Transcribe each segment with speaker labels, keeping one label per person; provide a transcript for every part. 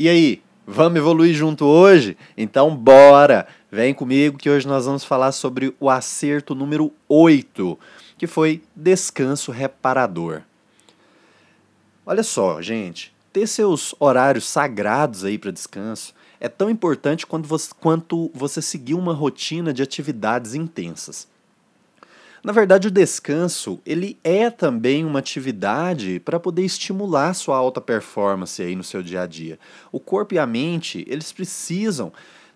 Speaker 1: E aí, vamos evoluir junto hoje? Então bora! Vem comigo que hoje nós vamos falar sobre o acerto número 8, que foi descanso reparador. Olha só, gente, ter seus horários sagrados aí para descanso é tão importante quanto você, quanto você seguir uma rotina de atividades intensas. Na verdade, o descanso ele é também uma atividade para poder estimular sua alta performance aí no seu dia a dia. O corpo e a mente eles precisam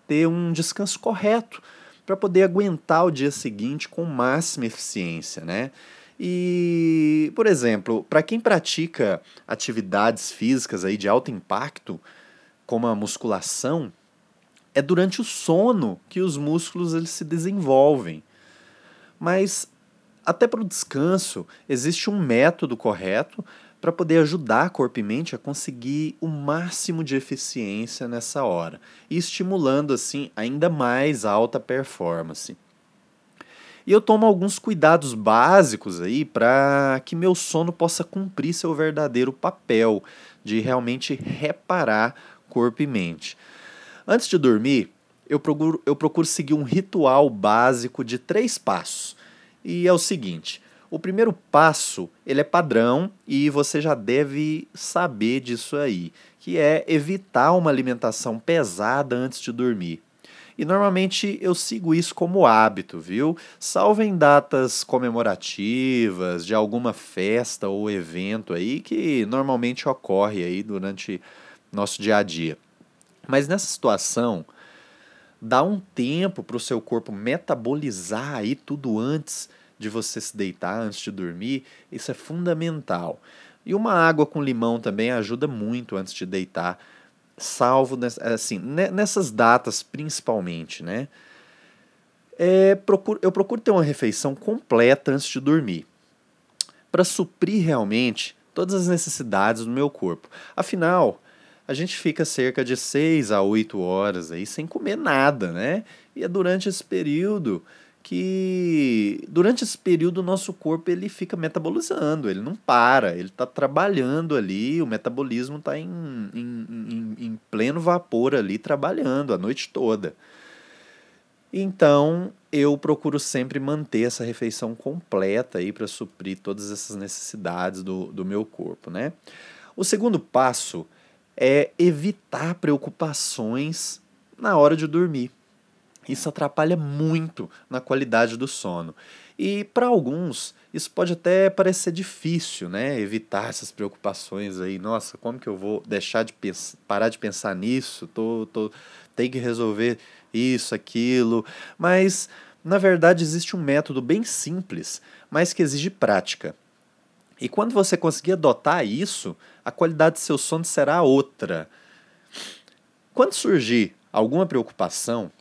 Speaker 1: ter um descanso correto para poder aguentar o dia seguinte com máxima eficiência, né? E, por exemplo, para quem pratica atividades físicas aí de alto impacto, como a musculação, é durante o sono que os músculos eles se desenvolvem. Mas até para o descanso, existe um método correto para poder ajudar corpo e mente a conseguir o máximo de eficiência nessa hora e estimulando assim ainda mais alta performance. E eu tomo alguns cuidados básicos aí para que meu sono possa cumprir seu verdadeiro papel de realmente reparar corpo e mente. Antes de dormir, eu procuro, eu procuro seguir um ritual básico de três passos. E é o seguinte: o primeiro passo ele é padrão e você já deve saber disso aí, que é evitar uma alimentação pesada antes de dormir. E normalmente eu sigo isso como hábito, viu? Salvo em datas comemorativas, de alguma festa ou evento aí que normalmente ocorre aí durante nosso dia a dia. Mas nessa situação, dá um tempo para o seu corpo metabolizar aí tudo antes de você se deitar, antes de dormir, isso é fundamental. E uma água com limão também ajuda muito antes de deitar salvo assim, nessas datas principalmente, né? É, procuro, eu procuro ter uma refeição completa antes de dormir, para suprir realmente todas as necessidades do meu corpo. Afinal, a gente fica cerca de 6 a 8 horas aí sem comer nada, né? E é durante esse período que durante esse período o nosso corpo ele fica metabolizando, ele não para, ele está trabalhando ali, o metabolismo está em, em, em, em, pleno vapor ali, trabalhando a noite toda. Então eu procuro sempre manter essa refeição completa aí para suprir todas essas necessidades do, do meu corpo, né? O segundo passo é evitar preocupações na hora de dormir. Isso atrapalha muito na qualidade do sono. E para alguns, isso pode até parecer difícil, né? Evitar essas preocupações aí. Nossa, como que eu vou deixar de parar de pensar nisso? Tô, tô, tem que resolver isso, aquilo. Mas, na verdade, existe um método bem simples, mas que exige prática. E quando você conseguir adotar isso, a qualidade do seu sono será outra. Quando surgir alguma preocupação,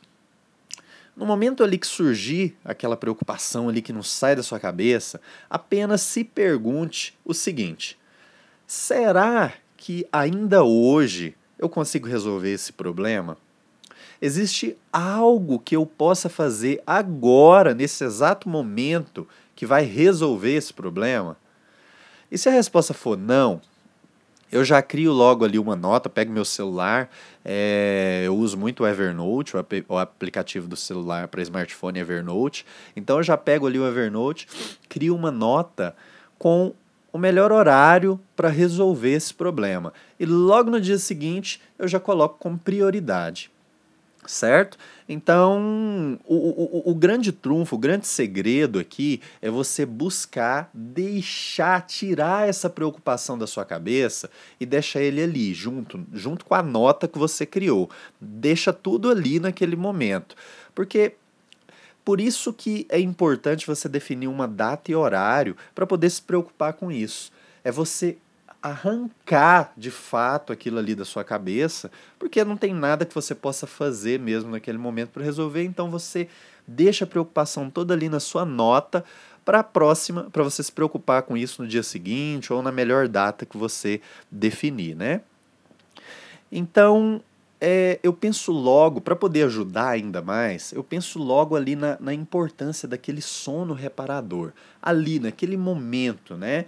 Speaker 1: no momento ali que surgir aquela preocupação ali que não sai da sua cabeça, apenas se pergunte o seguinte: será que ainda hoje eu consigo resolver esse problema? Existe algo que eu possa fazer agora, nesse exato momento, que vai resolver esse problema? E se a resposta for não, eu já crio logo ali uma nota, pego meu celular, é, eu uso muito o Evernote, o, ap o aplicativo do celular para smartphone Evernote. Então eu já pego ali o Evernote, crio uma nota com o melhor horário para resolver esse problema. E logo no dia seguinte eu já coloco como prioridade certo? Então, o, grande trunfo, o grande segredo aqui é você buscar deixar, tirar essa preocupação da sua cabeça e deixar ele ali, junto, junto com a nota que você criou. Deixa tudo ali naquele momento. Porque por isso que é importante você definir uma data e horário para poder se preocupar com isso. É você arrancar de fato aquilo ali da sua cabeça, porque não tem nada que você possa fazer mesmo naquele momento para resolver, então você deixa a preocupação toda ali na sua nota para a próxima, para você se preocupar com isso no dia seguinte ou na melhor data que você definir, né? Então, é, eu penso logo, para poder ajudar ainda mais, eu penso logo ali na, na importância daquele sono reparador, ali naquele momento, né?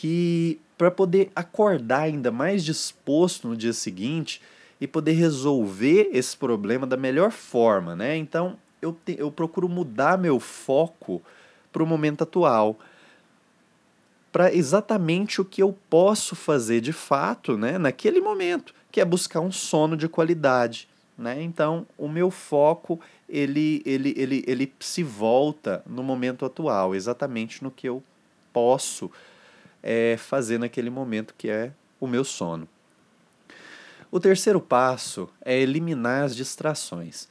Speaker 1: Que para poder acordar ainda mais disposto no dia seguinte e poder resolver esse problema da melhor forma, né? Então eu, te, eu procuro mudar meu foco para o momento atual, para exatamente o que eu posso fazer de fato, né? Naquele momento, que é buscar um sono de qualidade, né? Então o meu foco ele, ele, ele, ele se volta no momento atual, exatamente no que eu posso é, fazer naquele momento que é o meu sono. O terceiro passo é eliminar as distrações.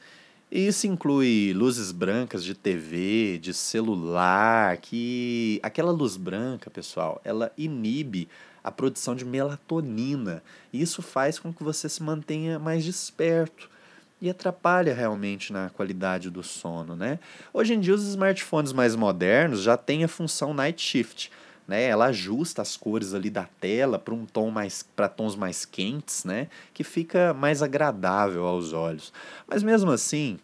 Speaker 1: Isso inclui luzes brancas de TV, de celular, que aquela luz branca, pessoal, ela inibe a produção de melatonina. E isso faz com que você se mantenha mais desperto e atrapalha realmente na qualidade do sono, né? Hoje em dia os smartphones mais modernos já têm a função night shift, né? Ela ajusta as cores ali da tela para um tom mais para tons mais quentes, né? Que fica mais agradável aos olhos. Mas mesmo assim,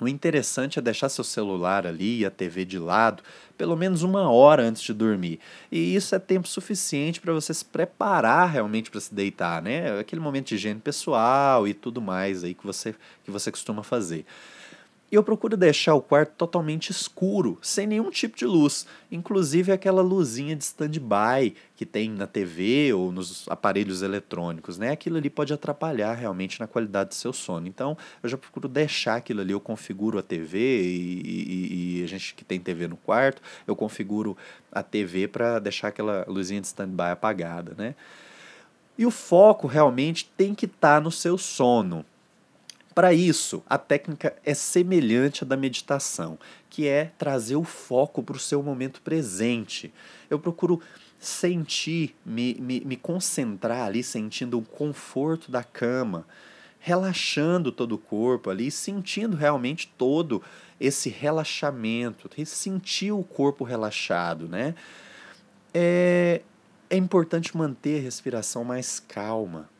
Speaker 1: o interessante é deixar seu celular ali e a TV de lado pelo menos uma hora antes de dormir. E isso é tempo suficiente para você se preparar realmente para se deitar, né? Aquele momento de higiene pessoal e tudo mais aí que você, que você costuma fazer. E eu procuro deixar o quarto totalmente escuro, sem nenhum tipo de luz, inclusive aquela luzinha de stand-by que tem na TV ou nos aparelhos eletrônicos, né? Aquilo ali pode atrapalhar realmente na qualidade do seu sono. Então, eu já procuro deixar aquilo ali, eu configuro a TV e, e, e a gente que tem TV no quarto, eu configuro a TV para deixar aquela luzinha de stand-by apagada, né? E o foco realmente tem que estar tá no seu sono. Para isso, a técnica é semelhante à da meditação, que é trazer o foco para o seu momento presente. Eu procuro sentir, me, me, me concentrar ali, sentindo o conforto da cama, relaxando todo o corpo ali, sentindo realmente todo esse relaxamento, sentir o corpo relaxado, né? É, é importante manter a respiração mais calma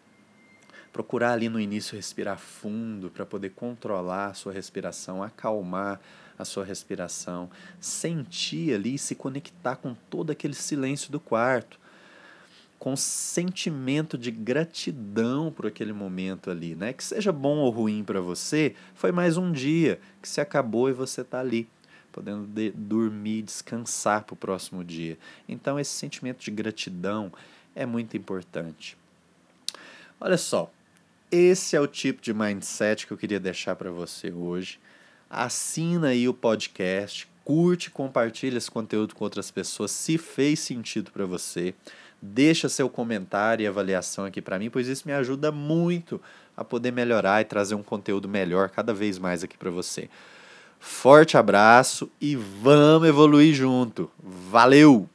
Speaker 1: procurar ali no início respirar fundo para poder controlar a sua respiração, acalmar a sua respiração, sentir ali e se conectar com todo aquele silêncio do quarto, com sentimento de gratidão por aquele momento ali, né? Que seja bom ou ruim para você, foi mais um dia que se acabou e você está ali, podendo de, dormir, descansar para o próximo dia. Então esse sentimento de gratidão é muito importante. Olha só, esse é o tipo de mindset que eu queria deixar para você hoje. Assina aí o podcast, curte, compartilha esse conteúdo com outras pessoas, se fez sentido para você. Deixa seu comentário e avaliação aqui para mim, pois isso me ajuda muito a poder melhorar e trazer um conteúdo melhor cada vez mais aqui para você. Forte abraço e vamos evoluir junto. Valeu!